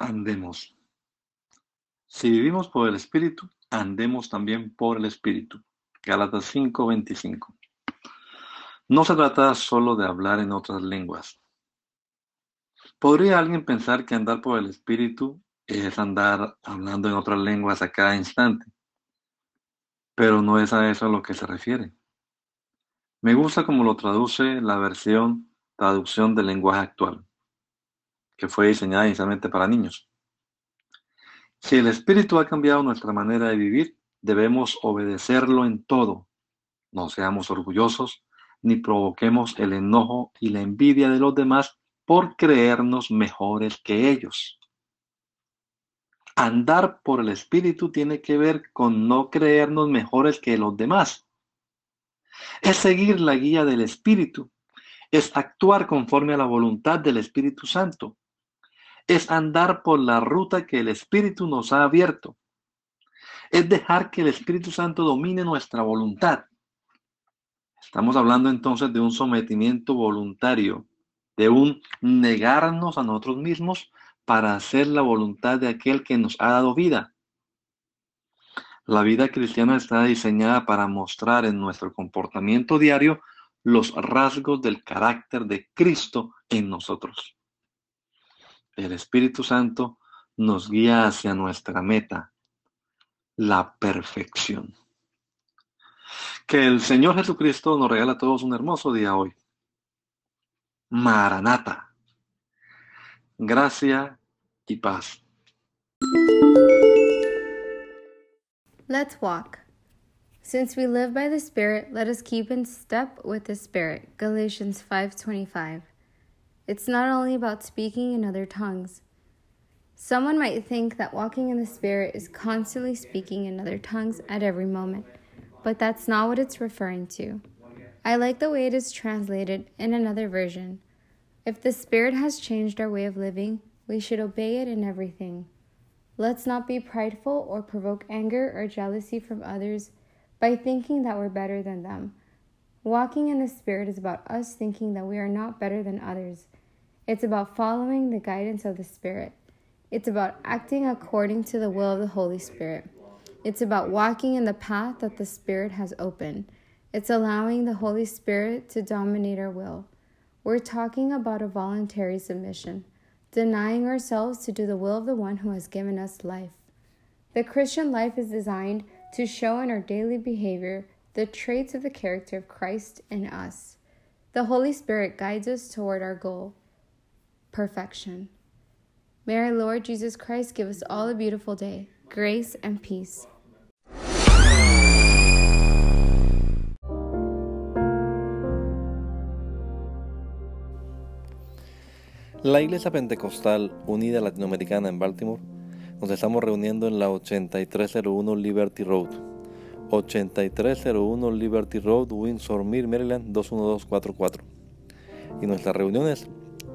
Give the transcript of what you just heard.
Andemos. Si vivimos por el Espíritu, andemos también por el Espíritu. Gálatas 5:25. No se trata solo de hablar en otras lenguas. ¿Podría alguien pensar que andar por el Espíritu es andar hablando en otras lenguas a cada instante? Pero no es a eso a lo que se refiere. Me gusta como lo traduce la versión traducción del lenguaje actual que fue diseñada inicialmente para niños. Si el Espíritu ha cambiado nuestra manera de vivir, debemos obedecerlo en todo. No seamos orgullosos ni provoquemos el enojo y la envidia de los demás por creernos mejores que ellos. Andar por el Espíritu tiene que ver con no creernos mejores que los demás. Es seguir la guía del Espíritu. Es actuar conforme a la voluntad del Espíritu Santo es andar por la ruta que el Espíritu nos ha abierto. Es dejar que el Espíritu Santo domine nuestra voluntad. Estamos hablando entonces de un sometimiento voluntario, de un negarnos a nosotros mismos para hacer la voluntad de aquel que nos ha dado vida. La vida cristiana está diseñada para mostrar en nuestro comportamiento diario los rasgos del carácter de Cristo en nosotros el Espíritu Santo nos guía hacia nuestra meta, la perfección. Que el Señor Jesucristo nos regala a todos un hermoso día hoy. Maranata. Gracia y paz. Let's walk. Since we live by the Spirit, let us keep in step with the Spirit. Galatians 5:25. It's not only about speaking in other tongues. Someone might think that walking in the Spirit is constantly speaking in other tongues at every moment, but that's not what it's referring to. I like the way it is translated in another version. If the Spirit has changed our way of living, we should obey it in everything. Let's not be prideful or provoke anger or jealousy from others by thinking that we're better than them. Walking in the Spirit is about us thinking that we are not better than others it's about following the guidance of the Spirit. It's about acting according to the will of the Holy Spirit. It's about walking in the path that the Spirit has opened. It's allowing the Holy Spirit to dominate our will. We're talking about a voluntary submission, denying ourselves to do the will of the one who has given us life. The Christian life is designed to show in our daily behavior the traits of the character of Christ in us. The Holy Spirit guides us toward our goal perfection. May our Lord Jesus Christ give us all a beautiful day, grace and peace. La Iglesia Pentecostal Unida Latinoamericana en Baltimore nos estamos reuniendo en la 8301 Liberty Road. 8301 Liberty Road, Windsor Mill, Maryland 21244. Y nuestras reuniones